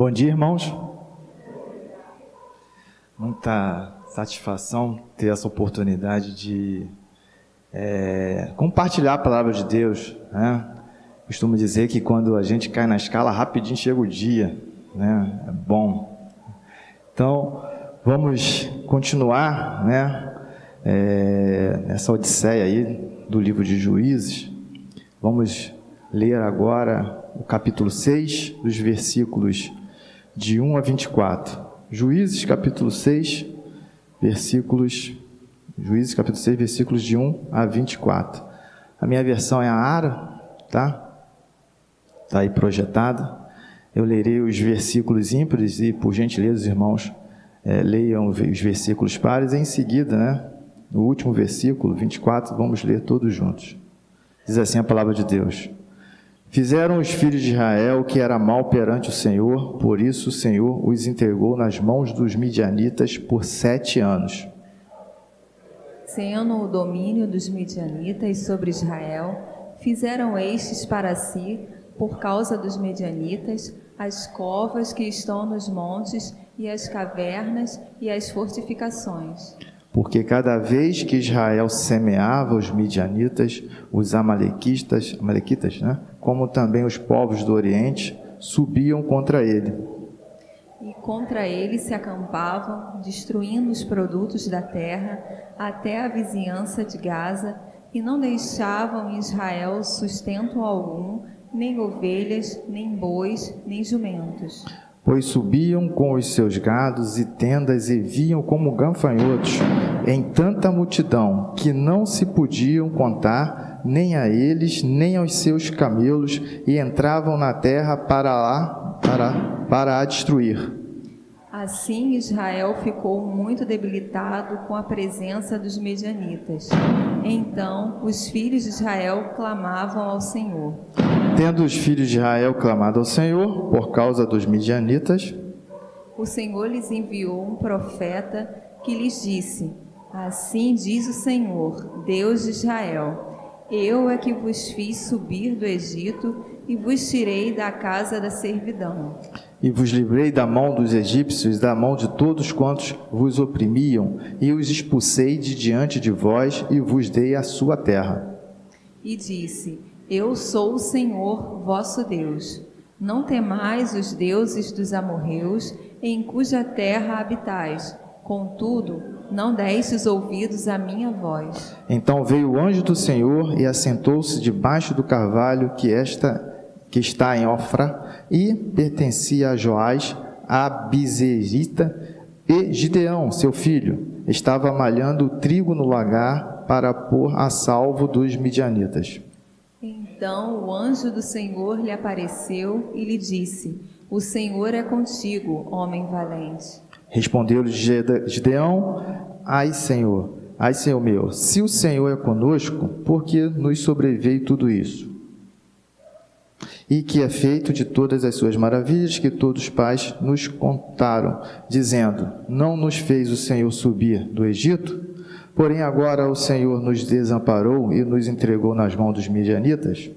Bom dia, irmãos. Muita satisfação ter essa oportunidade de é, compartilhar a palavra de Deus. Né? Costumo dizer que quando a gente cai na escala, rapidinho chega o dia. Né? É bom. Então, vamos continuar né? É, nessa odisseia aí do livro de Juízes. Vamos ler agora o capítulo 6, dos versículos de 1 a 24. Juízes, capítulo 6, versículos. Juízes, capítulo 6, versículos de 1 a 24. A minha versão é a Ara, tá? Está aí projetada. Eu lerei os versículos ímpares e, por gentileza, os irmãos, é, leiam os versículos pares. Em seguida, né, no último versículo, 24, vamos ler todos juntos. Diz assim a palavra de Deus. Fizeram os filhos de Israel o que era mal perante o Senhor, por isso o Senhor os entregou nas mãos dos midianitas por sete anos. Sendo o domínio dos midianitas sobre Israel, fizeram estes para si, por causa dos midianitas, as covas que estão nos montes, e as cavernas e as fortificações. Porque cada vez que Israel semeava os midianitas, os amalequitas, amalequitas, né? Como também os povos do Oriente, subiam contra ele. E contra ele se acampavam, destruindo os produtos da terra até a vizinhança de Gaza, e não deixavam em Israel sustento algum, nem ovelhas, nem bois, nem jumentos pois subiam com os seus gados e tendas e viam como gafanhotos em tanta multidão que não se podiam contar nem a eles nem aos seus camelos e entravam na terra para lá para para a destruir. Assim Israel ficou muito debilitado com a presença dos medianitas. Então os filhos de Israel clamavam ao Senhor. Tendo os filhos de Israel clamado ao Senhor por causa dos midianitas, o Senhor lhes enviou um profeta que lhes disse: Assim diz o Senhor, Deus de Israel: Eu é que vos fiz subir do Egito e vos tirei da casa da servidão. E vos livrei da mão dos egípcios, da mão de todos quantos vos oprimiam, e os expulsei de diante de vós e vos dei a sua terra. E disse: eu sou o Senhor, vosso Deus. Não temais os deuses dos amorreus, em cuja terra habitais. Contudo, não destes ouvidos à minha voz. Então veio o anjo do Senhor e assentou-se debaixo do carvalho que esta que está em Ofra e pertencia a Joás, a Bizerita, e Gideão, seu filho, estava malhando trigo no lagar para pôr a salvo dos midianitas. Então o anjo do Senhor lhe apareceu e lhe disse: O Senhor é contigo, homem valente. Respondeu-lhe Gideão: Ai, Senhor, ai, Senhor meu, se o Senhor é conosco, por que nos sobreveio tudo isso? E que é feito de todas as suas maravilhas que todos os pais nos contaram, dizendo: Não nos fez o Senhor subir do Egito? Porém, agora o Senhor nos desamparou e nos entregou nas mãos dos midianitas.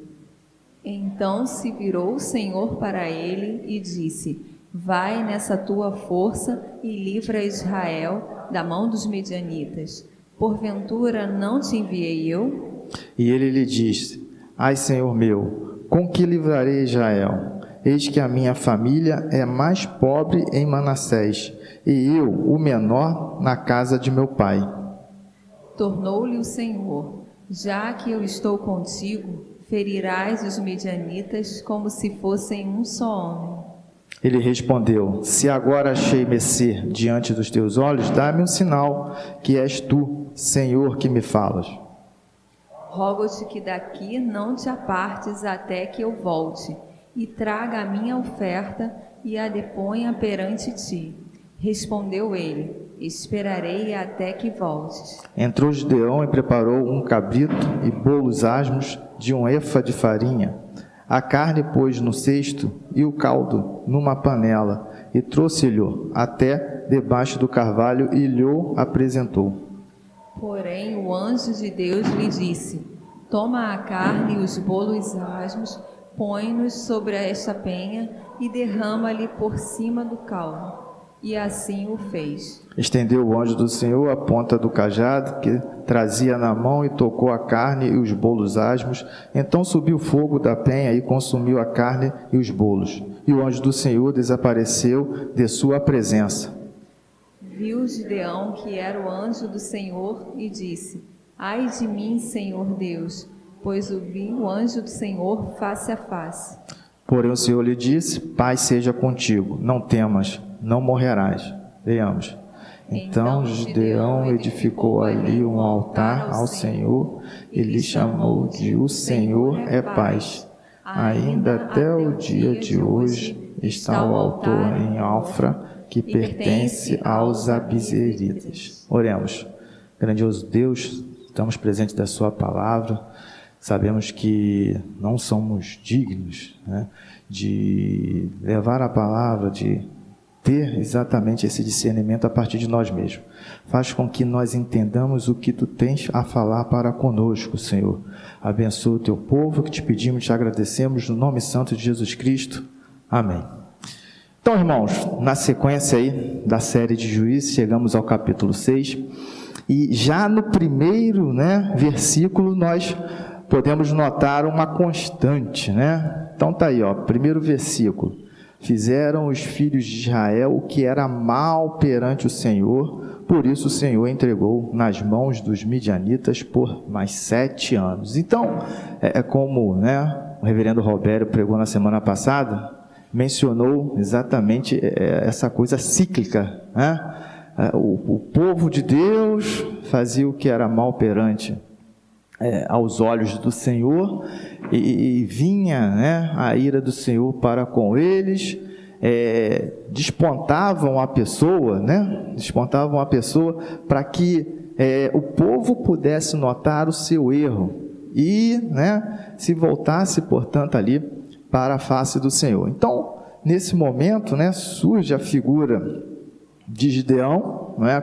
Então se virou o Senhor para ele e disse: Vai nessa tua força e livra Israel da mão dos midianitas. Porventura não te enviei eu? E ele lhe disse: Ai, Senhor meu, com que livrarei Israel? Eis que a minha família é mais pobre em Manassés, e eu, o menor, na casa de meu pai. Tornou-lhe o Senhor: Já que eu estou contigo, ferirás os medianitas como se fossem um só homem. Ele respondeu: Se agora achei mercê diante dos teus olhos, dá-me um sinal que és tu, Senhor, que me falas. Rogo-te que daqui não te apartes até que eu volte, e traga a minha oferta e a deponha perante ti. Respondeu ele: Esperarei até que voltes. Entrou Gideão e preparou um cabrito e bolos asmos de um efa de farinha. A carne pôs no cesto e o caldo numa panela e trouxe-lhe até debaixo do carvalho e lhe apresentou. Porém o anjo de Deus lhe disse: Toma a carne e os bolos asmos, põe-nos sobre esta penha e derrama-lhe por cima do calvo. E assim o fez. Estendeu o anjo do Senhor a ponta do cajado que trazia na mão e tocou a carne e os bolos asmos. Então subiu fogo da penha e consumiu a carne e os bolos. E o anjo do Senhor desapareceu de sua presença. Viu Gideão que era o anjo do Senhor e disse: Ai de mim, Senhor Deus, pois ouvi o anjo do Senhor face a face. Porém o Senhor lhe disse: Paz seja contigo, não temas não morrerás. Leamos. Então, então Gideão edificou ali um altar ao Senhor e lhe chamou de O Senhor é paz. Ainda até o dia de hoje está o altar em Alfra, que pertence aos Abizeritas. Oremos. Grandioso Deus, estamos presentes da Sua palavra. Sabemos que não somos dignos né, de levar a palavra, de ter exatamente esse discernimento a partir de nós mesmos. Faz com que nós entendamos o que tu tens a falar para conosco, Senhor. Abençoa o teu povo que te pedimos e te agradecemos no nome santo de Jesus Cristo. Amém. Então, irmãos, na sequência aí da série de Juízes, chegamos ao capítulo 6, e já no primeiro, né, versículo nós podemos notar uma constante, né? Então tá aí, ó, primeiro versículo. Fizeram os filhos de Israel o que era mal perante o Senhor, por isso o Senhor entregou nas mãos dos midianitas por mais sete anos. Então, é, é como né, o reverendo Robério pregou na semana passada, mencionou exatamente é, é, essa coisa cíclica. Né? O, o povo de Deus fazia o que era mal perante é, aos olhos do Senhor e, e, vinha né, a ira do Senhor para com eles, é, despontavam a pessoa, né, despontavam a pessoa para que é, o povo pudesse notar o seu erro e né, se voltasse, portanto, ali para a face do Senhor. Então, nesse momento, né, surge a figura de Gideão, é?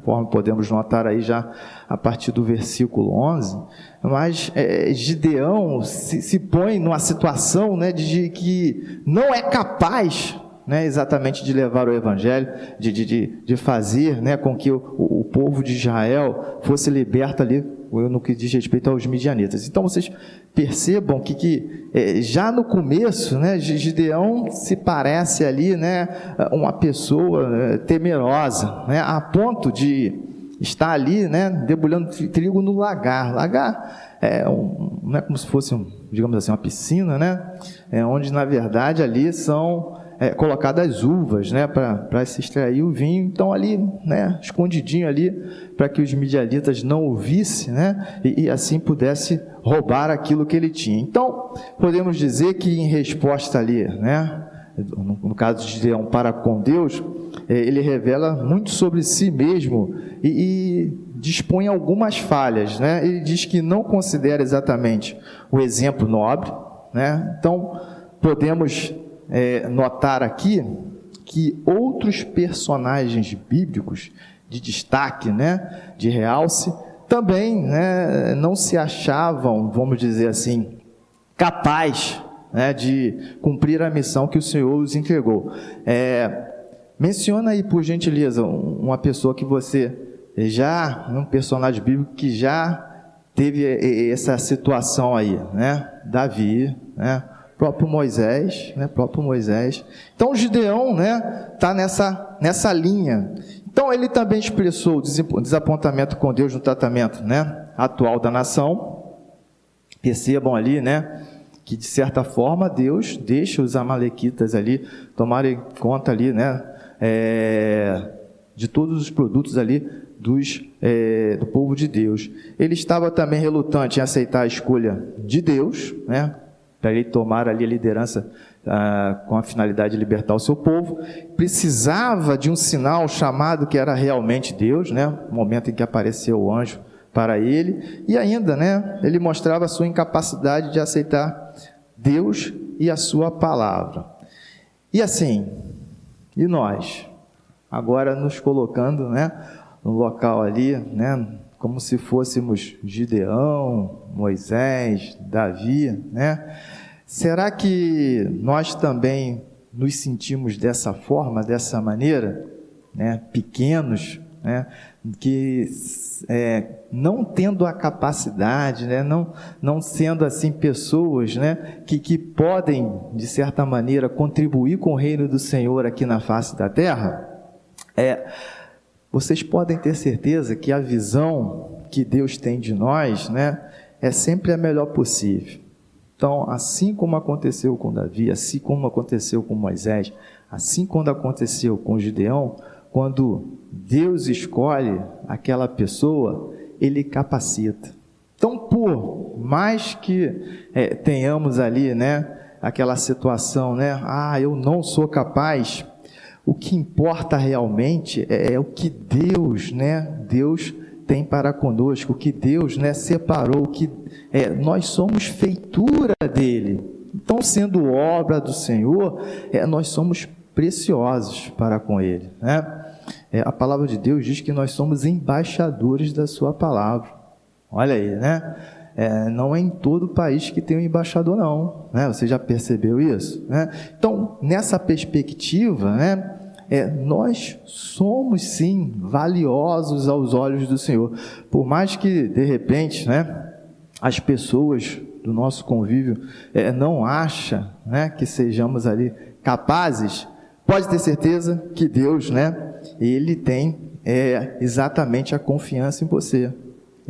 Conforme podemos notar aí já a partir do versículo 11, mas é, Gideão se, se, põe numa situação né, de que não é capaz né, exatamente de levar o evangelho, de, de, de fazer né, com que o, o povo de Israel fosse liberto ali no que diz respeito aos midianitas. Então vocês percebam que, que é, já no começo, né, Gideão se parece ali, né, uma pessoa é, temerosa, né, a ponto de estar ali, né, debulhando trigo no lagar. Lagar é, um, não é como se fosse, um, digamos assim, uma piscina, né, é onde na verdade ali são é, colocadas uvas, né, para se extrair o vinho. Então ali, né, escondidinho ali, para que os midianitas não o vissem, né, e, e, assim pudesse roubar aquilo que ele tinha. Então podemos dizer que em resposta ali, né, no, no caso de Gideão para com Deus, é, ele revela muito sobre si mesmo e, e dispõe algumas falhas, né? Ele diz que não considera exatamente o exemplo nobre, né? Então podemos é, notar aqui que outros personagens bíblicos de destaque, né, de realce, também né, não se achavam, vamos dizer assim, capaz né, de cumprir a missão que o Senhor os entregou. É, menciona aí, por gentileza, uma pessoa que você já, um personagem bíblico que já teve essa situação aí, né? Davi, né? Próprio Moisés, né, próprio Moisés. Então Gideão, né, tá nessa nessa linha. Então ele também expressou o desapontamento com Deus no tratamento, né, atual da nação. Percebam ali, né, que de certa forma Deus deixa os amalequitas ali tomarem conta ali, né, é, de todos os produtos ali dos, é, do povo de Deus. Ele estava também relutante em aceitar a escolha de Deus, né, para ele tomar ali a liderança ah, com a finalidade de libertar o seu povo, precisava de um sinal chamado que era realmente Deus, né? O momento em que apareceu o anjo para ele, e ainda, né? Ele mostrava a sua incapacidade de aceitar Deus e a sua palavra. E assim, e nós, agora nos colocando, né? No local ali, né? Como se fôssemos Gideão, Moisés, Davi, né? Será que nós também nos sentimos dessa forma, dessa maneira, né, pequenos, né, que é, não tendo a capacidade, né, não, não sendo assim pessoas né, que, que podem, de certa maneira, contribuir com o reino do Senhor aqui na face da terra, é, vocês podem ter certeza que a visão que Deus tem de nós né, é sempre a melhor possível. Então, assim como aconteceu com Davi, assim como aconteceu com Moisés, assim como aconteceu com Gideão, quando Deus escolhe aquela pessoa, ele capacita. Então, por mais que é, tenhamos ali, né, aquela situação, né, ah, eu não sou capaz, o que importa realmente é, é o que Deus, né, Deus tem para conosco, o que Deus, né, separou, que é, nós somos feitura dele. Então, sendo obra do Senhor, é, nós somos preciosos para com ele, né? é, a palavra de Deus diz que nós somos embaixadores da sua palavra. Olha aí, né? É, não é em todo país que tem um embaixador, não. Né? Você já percebeu isso? Né? Então, nessa perspectiva, né, é, nós somos sim valiosos aos olhos do Senhor. Por mais que, de repente, né, as pessoas do nosso convívio é, não achem né, que sejamos ali capazes, pode ter certeza que Deus, né, ele tem é, exatamente a confiança em você.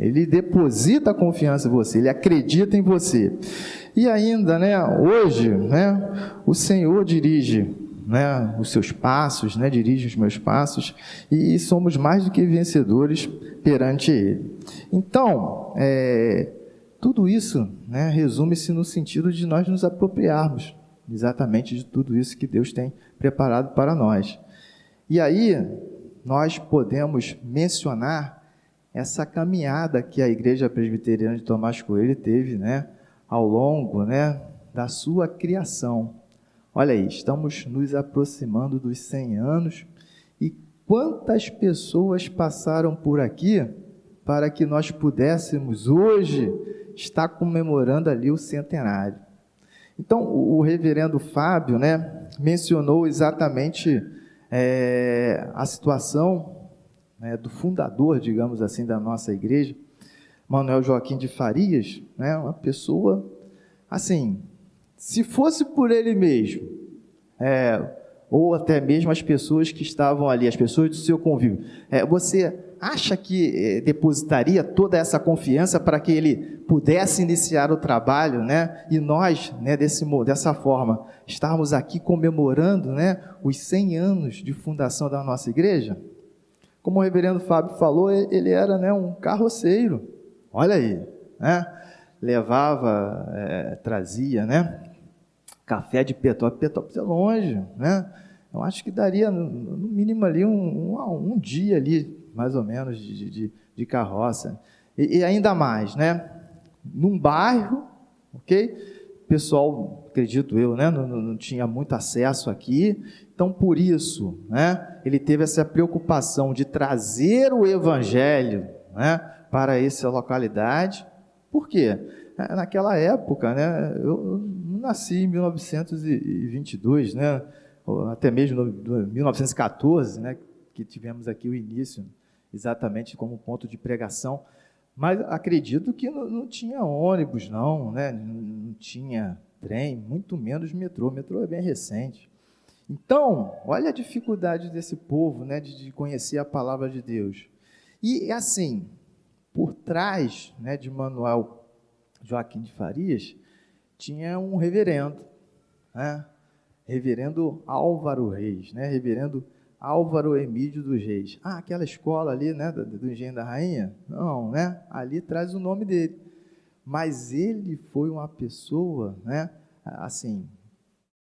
Ele deposita a confiança em você, ele acredita em você. E ainda, né, hoje, né, o Senhor dirige né, os seus passos, né, dirige os meus passos, e somos mais do que vencedores perante Ele. Então, é, tudo isso né, resume-se no sentido de nós nos apropriarmos exatamente de tudo isso que Deus tem preparado para nós. E aí, nós podemos mencionar essa caminhada que a Igreja Presbiteriana de Tomás Coelho teve, né, ao longo, né, da sua criação. Olha aí, estamos nos aproximando dos 100 anos e quantas pessoas passaram por aqui para que nós pudéssemos hoje estar comemorando ali o centenário. Então, o reverendo Fábio, né, mencionou exatamente é, a situação né, do fundador, digamos assim, da nossa igreja, Manuel Joaquim de Farias, né, uma pessoa, assim, se fosse por ele mesmo, é, ou até mesmo as pessoas que estavam ali, as pessoas do seu convívio, é, você acha que eh, depositaria toda essa confiança para que ele pudesse iniciar o trabalho, né? E nós, né, desse, dessa forma, estarmos aqui comemorando, né, os 100 anos de fundação da nossa igreja? Como o reverendo Fábio falou, ele era, né, um carroceiro. Olha aí, né? Levava, é, trazia, né? Café de Petrópolis, Petrópolis é longe, né? Eu acho que daria, no mínimo ali, um, um, um dia ali mais ou menos, de, de, de carroça. E, e, ainda mais, né? Num bairro, ok? Pessoal, acredito eu, né? Não, não, tinha muito acesso aqui. Então, por isso, né? Ele teve essa preocupação de trazer o evangelho, né? Para essa localidade. Por quê? É, naquela época, né? Eu nasci em 1922, né? Até mesmo em 1914, né? Que tivemos aqui o início exatamente como ponto de pregação. Mas acredito que não, não tinha ônibus, não, né? não tinha trem, muito menos metrô. Metrô é bem recente. Então, olha a dificuldade desse povo né, de, de conhecer a palavra de Deus. E assim, por trás né, de Manuel Joaquim de Farias, tinha um reverendo, né? reverendo Álvaro Reis, né? reverendo Álvaro Emílio dos Reis. Ah, aquela escola ali, né, do, do Engenho da Rainha? Não, né? Ali traz o nome dele. Mas ele foi uma pessoa, né, assim,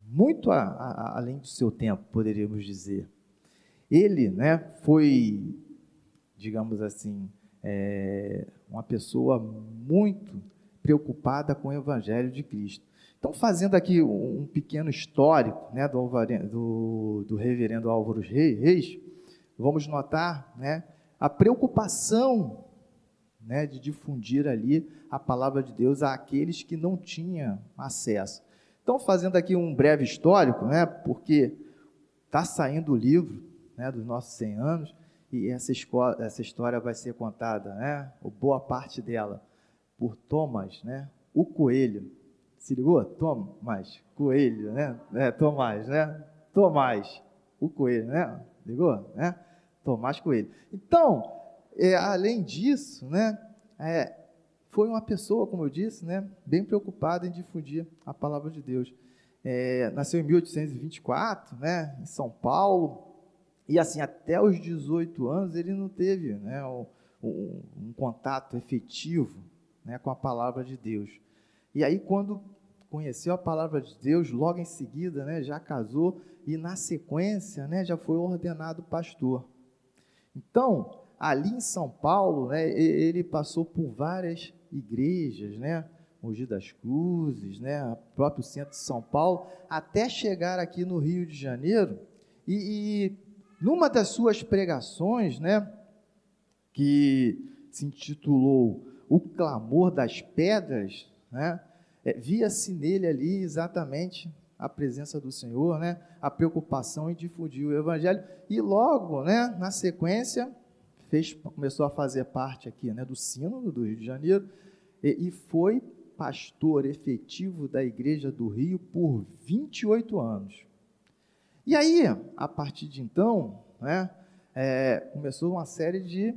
muito a, a, além do seu tempo, poderíamos dizer. Ele, né, foi, digamos assim, é, uma pessoa muito preocupada com o Evangelho de Cristo. Então, fazendo aqui um pequeno histórico né, do, do, do, reverendo Álvaro Reis, vamos notar né, a preocupação né, de difundir ali a palavra de Deus àqueles que não tinham acesso. Então, fazendo aqui um breve histórico, né, porque está saindo o livro né, dos nossos 100 anos, e essa, escola, essa história vai ser contada, né, boa parte dela, por Thomas, né, o Coelho. Se ligou? Thomas, Coelho, né? É, Tomás, né? Tomás, o Coelho, né? Ligou? Né? Tomás Coelho. Então, é, além disso, né, é, foi uma pessoa, como eu disse, né, bem preocupada em difundir a palavra de Deus. É, nasceu em 1824, né, em São Paulo, e assim, até os 18 anos ele não teve né, um, um, contato efetivo né, com a palavra de Deus. E aí, quando conheceu a palavra de Deus, logo em seguida, né, já casou e na sequência, né, já foi ordenado pastor. Então, ali em São Paulo, né, ele passou por várias igrejas, né, Mogi das Cruzes, né, próprio centro de São Paulo, até chegar aqui no Rio de Janeiro. E, e numa das suas pregações, né, que se intitulou O Clamor das Pedras, né, é, via-se nele ali exatamente a presença do Senhor, né, a preocupação em difundir o Evangelho. E logo, né, na sequência, fez, começou a fazer parte aqui né, do Sínodo do Rio de Janeiro e, e foi pastor efetivo da Igreja do Rio por 28 anos. E aí, a partir de então, né, é, começou uma série de,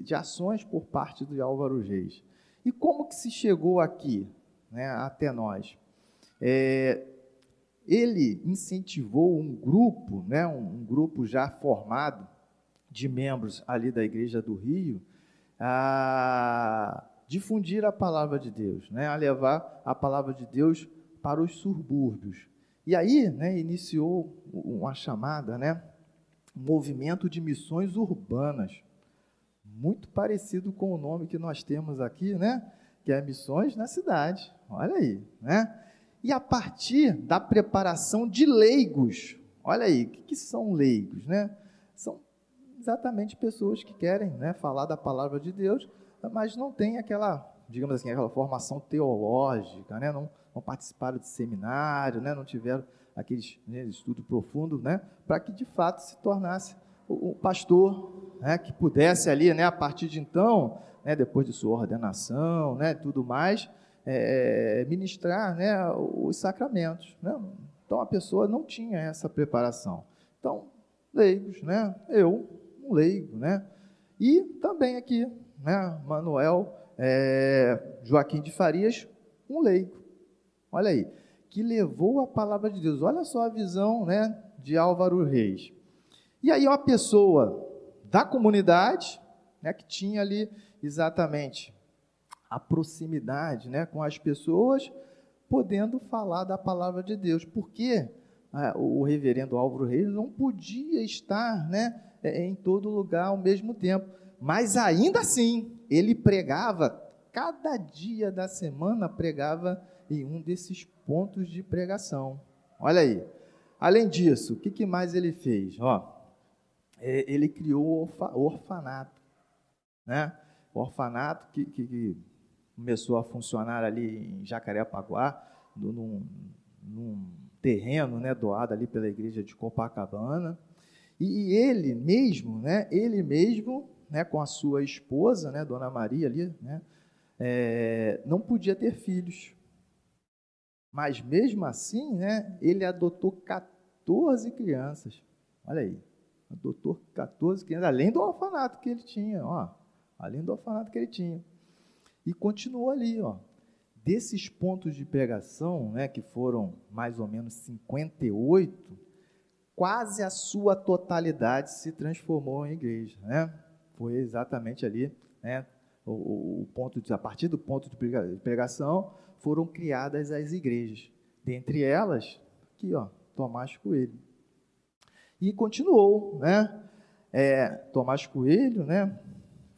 de ações por parte do Álvaro Reis. E como que se chegou aqui, né, até nós? É, ele incentivou um grupo, né, um, um grupo já formado de membros ali da Igreja do Rio, a difundir a palavra de Deus, né, a levar a palavra de Deus para os subúrbios. E aí, né, iniciou uma chamada, né, um movimento de missões urbanas, muito parecido com o nome que nós temos aqui, né, que é missões na cidade. Olha aí, né? E a partir da preparação de leigos, olha aí, o que, que são leigos, né? São exatamente pessoas que querem né, falar da palavra de Deus, mas não tem aquela, digamos assim, aquela formação teológica, né? não, não participaram de seminário, né? não tiveram aqueles né, estudo profundo, né? para que de fato se tornasse o, o pastor, né? que pudesse ali, né, a partir de então, né, depois de sua ordenação, né, tudo mais, é, ministrar né, os sacramentos. Né? Então a pessoa não tinha essa preparação. Então, leigos, né? eu, um leigo, né? E também aqui, né, Manuel é, Joaquim de Farias, um leigo. Olha aí, que levou a palavra de Deus. Olha só a visão, né, de Álvaro Reis. E aí uma pessoa da comunidade, né, que tinha ali exatamente a proximidade, né, com as pessoas, podendo falar da palavra de Deus. Porque ah, o reverendo Álvaro Reis não podia estar, né, em todo lugar ao mesmo tempo. Mas ainda assim, ele pregava, cada dia da semana pregava em um desses pontos de pregação. Olha aí. Além disso, o que, que mais ele fez? Ó, é, ele criou o orfanato. Né? O orfanato que, que, que começou a funcionar ali em Jacarepaguá, num, num terreno né, doado ali pela igreja de Copacabana. E ele mesmo, né, ele mesmo, né, com a sua esposa, né, Dona Maria ali, né, é, não podia ter filhos. Mas mesmo assim, né, ele adotou 14 crianças. Olha aí, adotou 14 crianças, além do orfanato que ele tinha, ó, além do orfanato que ele tinha. E continuou ali, ó. Desses pontos de pregação, né, que foram mais ou menos 58, quase a sua totalidade se transformou em igreja, né? Foi exatamente ali, né? O, o ponto de, a partir do ponto de pregação foram criadas as igrejas. Dentre elas, aqui, ó, Tomás Coelho. E continuou, né? É, Tomás Coelho, né?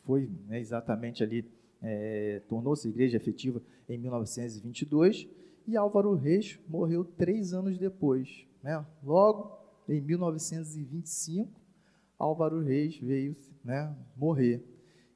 Foi né, exatamente ali, é, tornou-se igreja efetiva em 1922 e Álvaro Reis morreu três anos depois, né? Logo em 1925, Álvaro Reis veio né, morrer.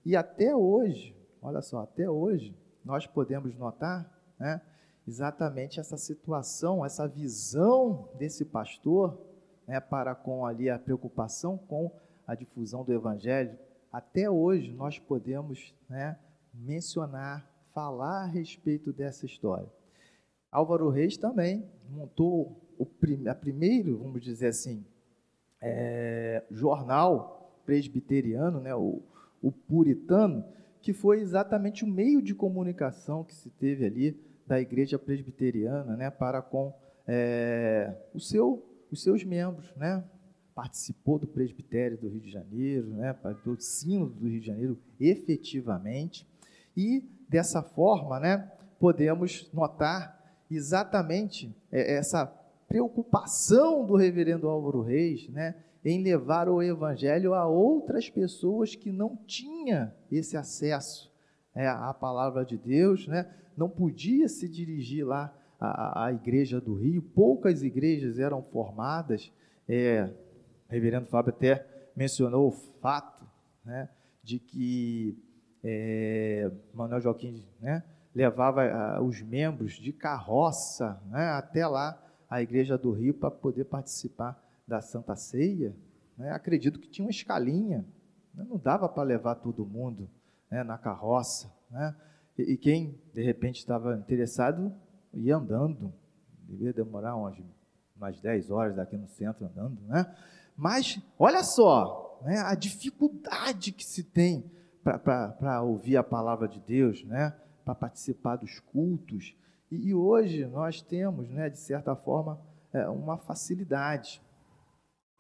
E até hoje, olha só, até hoje, nós podemos notar né, exatamente essa situação, essa visão desse pastor, né, para com ali a preocupação com a difusão do evangelho. Até hoje nós podemos, né, mencionar, falar a respeito dessa história. Álvaro Reis também montou o prim a primeiro, vamos dizer assim, é, jornal presbiteriano, né, o, o puritano, que foi exatamente o meio de comunicação que se teve ali da igreja presbiteriana né, para com é, o seu, os seus membros. Né? Participou do presbitério do Rio de Janeiro, né, do sino do Rio de Janeiro efetivamente. E dessa forma né, podemos notar exatamente é, essa preocupação do reverendo Álvaro Reis né, em levar o evangelho a outras pessoas que não tinham esse acesso é, à palavra de Deus, né? não podia se dirigir lá à, à, igreja do Rio, poucas igrejas eram formadas. É, o reverendo Fábio até mencionou o fato né, de que é, Manuel Joaquim né, levava a, os membros de carroça né, até lá a igreja do Rio para poder participar da Santa Ceia, né, acredito que tinha uma escalinha, né, não dava para levar todo mundo né, na carroça. Né, e, e, quem, de repente, estava interessado, ia andando, devia demorar umas, umas 10 horas daqui no centro andando. Né? Mas, olha só, né, a dificuldade que se tem para ouvir a palavra de Deus, para participar dos cultos. E, e, hoje nós temos, né, de certa forma, é, uma facilidade.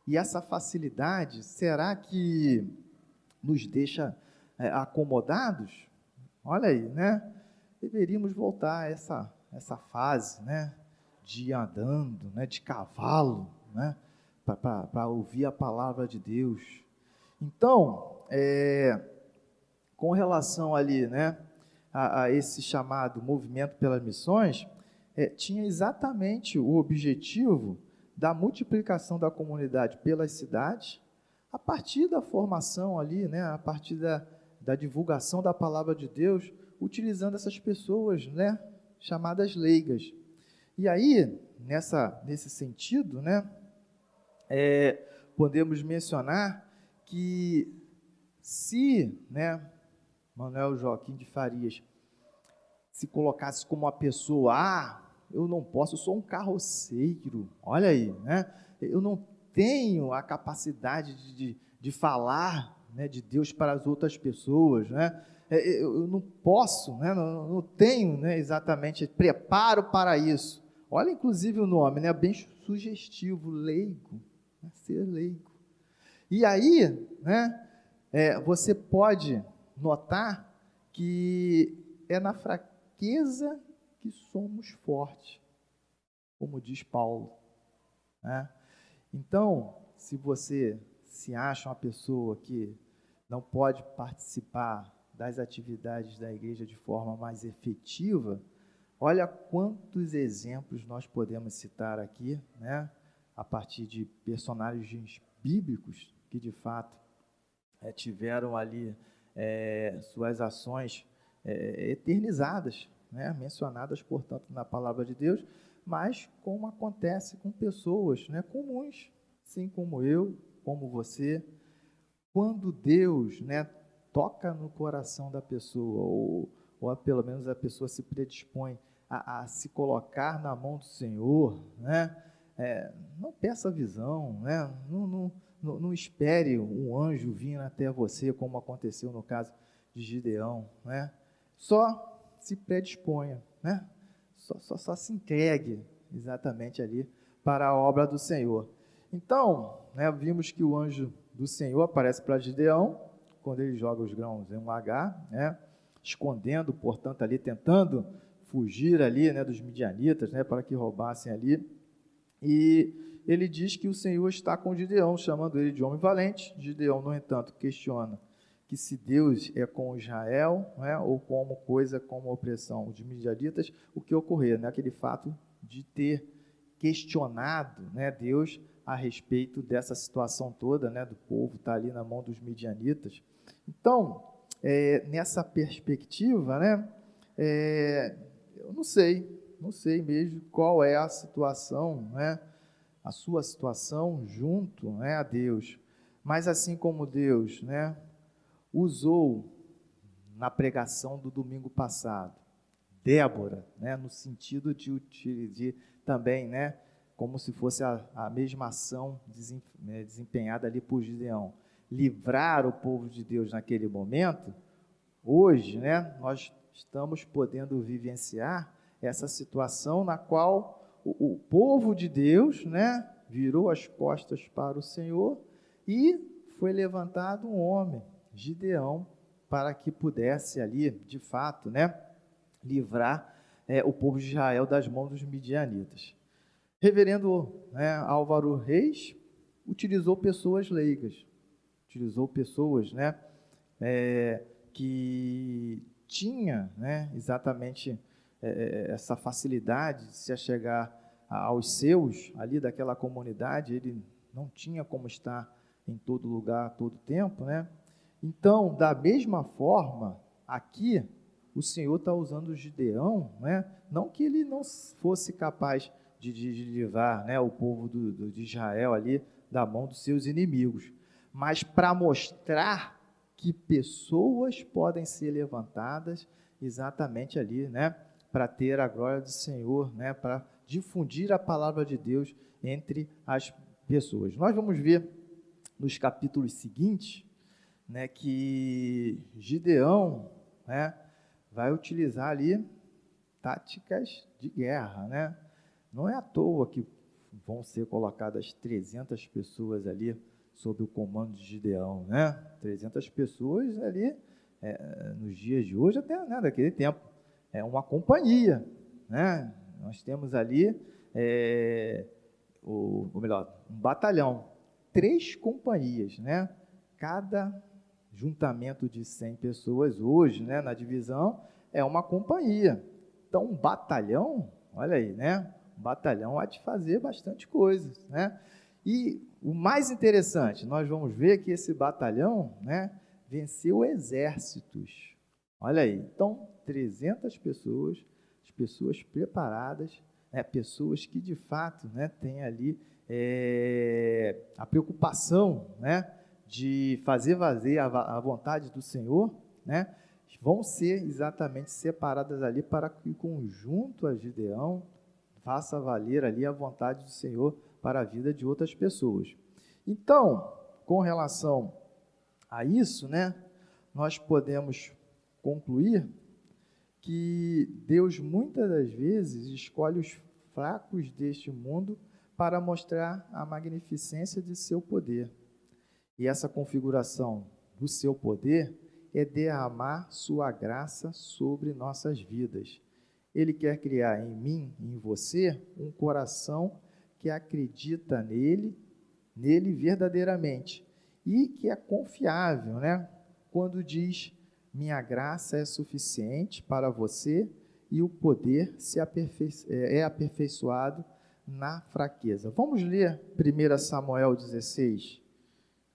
E essa facilidade, será que nos deixa é, acomodados? Olha aí, né? Deveríamos voltar a essa, essa fase, né? De ir andando, né? De cavalo, né? Para ouvir a palavra de Deus. Então, é, com relação ali, né? A, a, esse chamado movimento pelas missões, é, tinha exatamente o objetivo da multiplicação da comunidade pelas cidades, a partir da formação ali, né, a partir da, da divulgação da palavra de Deus, utilizando essas pessoas, né, chamadas leigas. E aí, nessa, nesse sentido, né, é, podemos mencionar que se, né, Manuel Joaquim de Farias se colocasse como uma pessoa, ah, eu não posso, eu sou um carroceiro. Olha aí, né? Eu não tenho a capacidade de, de, de falar né, de Deus para as outras pessoas, né? É, é, eu não posso, né? não, não tenho né, exatamente preparo para isso. Olha, inclusive, o nome, né? bem sugestivo, leigo, né? ser leigo. E aí, né, é, você pode notar que é na fraqueza que somos fortes, como diz Paulo. Né? Então, se você se acha uma pessoa que não pode participar das atividades da igreja de forma mais efetiva, olha quantos exemplos nós podemos citar aqui, né? a partir de personagens bíblicos que de fato é, tiveram ali é, suas ações é, eternizadas né, mencionadas, portanto, na palavra de Deus, mas como acontece com pessoas né, comuns, assim como eu, como você. Quando Deus né, toca no coração da pessoa, ou, ou pelo menos a pessoa se predispõe a, a se colocar na mão do Senhor, né, é, não peça visão, né, não, não, não, não espere um anjo vir até você, como aconteceu no caso de Gideão. Né, só se predisponha, né? Só, só, só se entregue exatamente ali para a obra do Senhor. Então, né, vimos que o anjo do Senhor aparece para Gideão, quando ele joga os grãos em um lagar, né, escondendo, portanto, ali, tentando fugir ali né, dos midianitas, né, para que roubassem ali. E ele diz que o Senhor está com Gideão, chamando ele de homem valente. Gideão, no entanto, questiona que se Deus é com Israel, né, ou como coisa como opressão de midianitas, o que ocorrer, né, aquele fato de ter questionado né, Deus a respeito dessa situação toda, né, do povo estar tá ali na mão dos midianitas. Então, é, nessa perspectiva, né, é, eu não sei, não sei mesmo qual é a situação, né? A sua situação junto, né, a Deus. Mas assim como Deus, né, usou na pregação do domingo passado, Débora, né, no sentido de, de também, né, como se fosse a, a mesma ação né, desempenhada ali por Gideão, livrar o povo de Deus naquele momento, hoje, né, nós estamos podendo vivenciar essa situação na qual o, o povo de Deus, né, virou as costas para o Senhor e foi levantado um homem, Gideão, para que pudesse ali, de fato, né, livrar é, o povo de Israel das mãos dos midianitas. Reverendo né, Álvaro Reis utilizou pessoas leigas, utilizou pessoas né, é, que tinha né, exatamente essa facilidade de se achegar aos seus ali daquela comunidade, ele não tinha como estar em todo lugar, todo tempo, né? Então, da mesma forma, aqui o Senhor está usando o Gideão, né? Não que ele não fosse capaz de, de, de livrar né, o povo do, do, de Israel ali da mão dos seus inimigos, mas para mostrar que pessoas podem ser levantadas exatamente ali, né, para ter a glória do Senhor, né, para difundir a palavra de Deus entre as pessoas. Nós vamos ver nos capítulos seguintes, né, que Gideão, né, vai utilizar ali táticas de guerra, né? Não é à toa que vão ser colocadas 300 pessoas ali sob o comando de Gideão, né? 300 pessoas ali é, nos dias de hoje, até né, daquele tempo. É uma companhia, né? Nós temos ali, é, o, ou melhor, um batalhão, três companhias, né? Cada juntamento de 100 pessoas hoje, né, na divisão, é uma companhia. Então, um batalhão, olha aí, né? batalhão há de fazer bastante coisas, né? E o mais interessante, nós vamos ver que esse batalhão, né, venceu exércitos. Olha aí, então 300 pessoas, as pessoas preparadas, né, pessoas que de fato, né, têm ali é, a preocupação, né, de fazer valer a, a vontade do Senhor, né, vão ser exatamente separadas ali para que conjunto a Gideão faça valer ali a vontade do Senhor para a vida de outras pessoas. Então, com relação a isso, né, nós podemos concluir que Deus muitas das vezes escolhe os fracos deste mundo para mostrar a magnificência de seu poder. E essa configuração do seu poder é derramar sua graça sobre nossas vidas ele quer criar em mim em você um coração que acredita nele, nele verdadeiramente e que é confiável, né? Quando diz: "Minha graça é suficiente para você e o poder se aperfei é, é aperfeiçoado na fraqueza". Vamos ler 1 Samuel 16,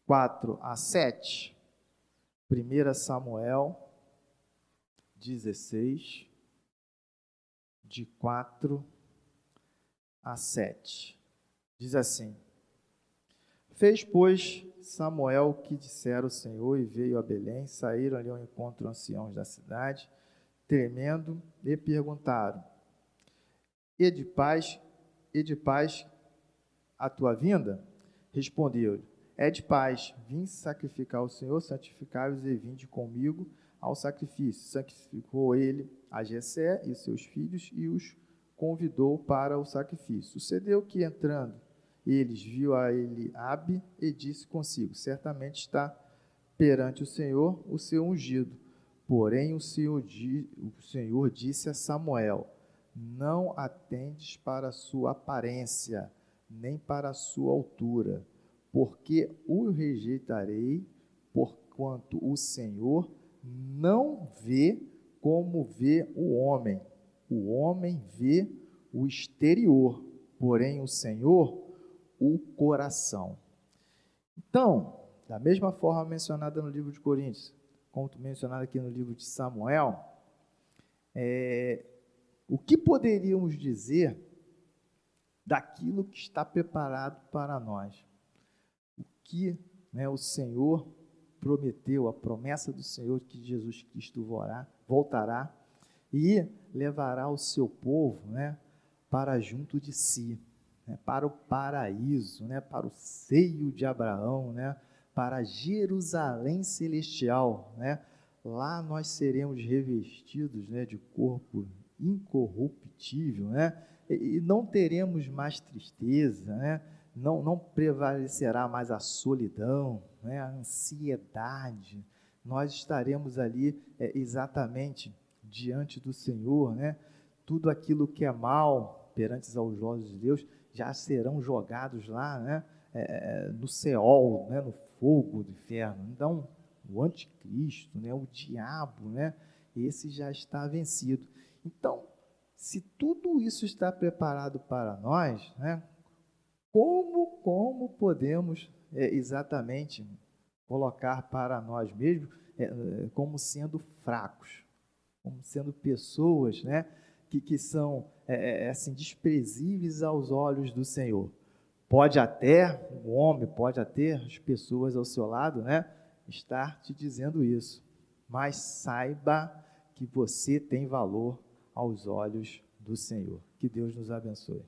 4 a 7. 1 Samuel 16, de 4 a 7. Diz assim: Fez, pois, Samuel o que dissera o Senhor e veio a Belém. Saíram ali ao encontro anciãos da cidade, tremendo, e perguntaram: E de paz, e de paz a tua vinda? Respondeu-lhe: É de paz, vim sacrificar ao Senhor, santificai-vos e vinde comigo ao sacrifício. Sacrificou ele a Jessé e seus filhos e os convidou para o sacrifício. Sucedeu que entrando eles viu a Eliabe e disse consigo: Certamente está perante o Senhor o seu ungido. Porém o Senhor, o Senhor disse a Samuel: Não atendes para a sua aparência, nem para a sua altura, porque o rejeitarei, porquanto o Senhor não vê como vê o homem. O homem vê o exterior, porém o Senhor o coração. Então, da mesma forma mencionada no livro de Coríntios, como mencionado aqui no livro de Samuel, é, o que poderíamos dizer daquilo que está preparado para nós? O que né, o Senhor prometeu, a promessa do Senhor que Jesus Cristo voltará e levará o seu povo né, para junto de si, né, para o paraíso, né, para o seio de Abraão, né, para Jerusalém celestial. Né, lá nós seremos revestidos né, de corpo incorruptível, né, e, não teremos mais tristeza, né, não, não prevalecerá mais a solidão, né, a ansiedade. Nós estaremos ali é, exatamente diante do Senhor, né? Tudo aquilo que é mal perante aos olhos de Deus já serão jogados lá, né? É, é, no Seol, né? No fogo do inferno. Então, o anticristo, né? O diabo, né? Esse já está vencido. Então, se tudo isso está preparado para nós, né? Como, como podemos é, exatamente colocar para nós mesmos é, como sendo fracos? como sendo pessoas né, que, que são é, é, é, assim, desprezíveis aos olhos do Senhor. Pode até, o homem, pode até as pessoas ao seu lado, né, estar te dizendo isso, mas saiba que você tem valor aos olhos do Senhor. Que Deus nos abençoe.